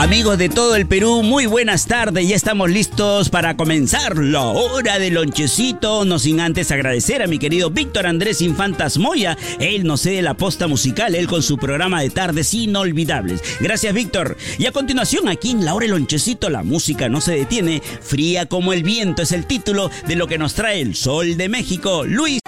Amigos de todo el Perú, muy buenas tardes. Ya estamos listos para comenzar la hora del lonchecito. No sin antes agradecer a mi querido Víctor Andrés Infantas Moya. Él nos cede la posta musical, él con su programa de tardes inolvidables. Gracias, Víctor. Y a continuación, aquí en la hora del lonchecito, la música no se detiene. Fría como el viento es el título de lo que nos trae el sol de México. Luis.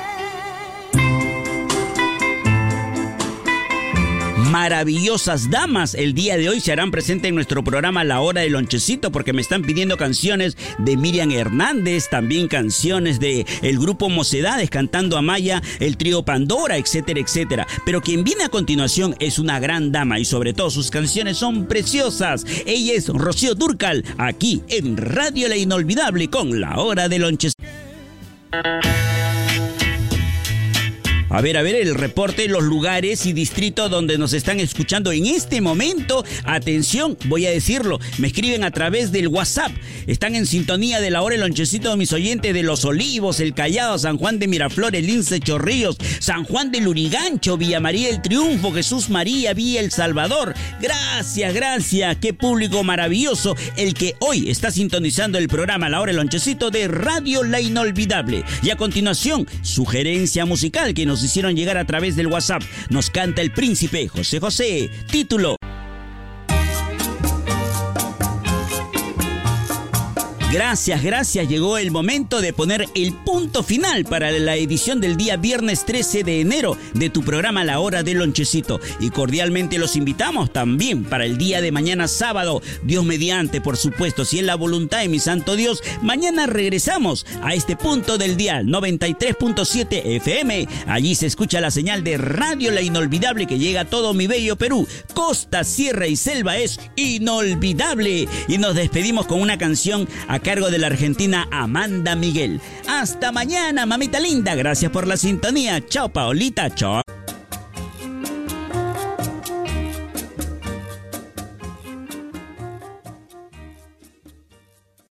Maravillosas damas el día de hoy se harán presente en nuestro programa La Hora del Lonchecito porque me están pidiendo canciones de Miriam Hernández, también canciones de el grupo Mocedades cantando a Maya, el trío Pandora, etcétera, etcétera. Pero quien viene a continuación es una gran dama y sobre todo sus canciones son preciosas. Ella es Rocío Durcal, aquí en Radio La Inolvidable con La Hora del Lonchecito. A ver, a ver, el reporte, los lugares y distritos donde nos están escuchando en este momento. Atención, voy a decirlo, me escriben a través del WhatsApp. Están en sintonía de la hora el lonchecito de mis oyentes de Los Olivos, El Callao, San Juan de Miraflores, Lince Chorrillos, San Juan de Lurigancho, Villa María el Triunfo, Jesús María, Villa El Salvador. Gracias, gracias. Qué público maravilloso el que hoy está sintonizando el programa La hora el lonchecito de Radio La Inolvidable. Y a continuación, sugerencia musical que nos hicieron llegar a través del WhatsApp. Nos canta el príncipe José José. Título. Gracias, gracias. Llegó el momento de poner el punto final para la edición del día viernes 13 de enero de tu programa La Hora del Lonchecito. Y cordialmente los invitamos también para el día de mañana sábado. Dios mediante, por supuesto, si es la voluntad de mi santo Dios, mañana regresamos a este punto del día 93.7 FM. Allí se escucha la señal de Radio La Inolvidable que llega a todo mi bello Perú. Costa, sierra y selva es inolvidable. Y nos despedimos con una canción cargo de la argentina Amanda Miguel. Hasta mañana, mamita linda. Gracias por la sintonía. Chao, Paolita. Chao.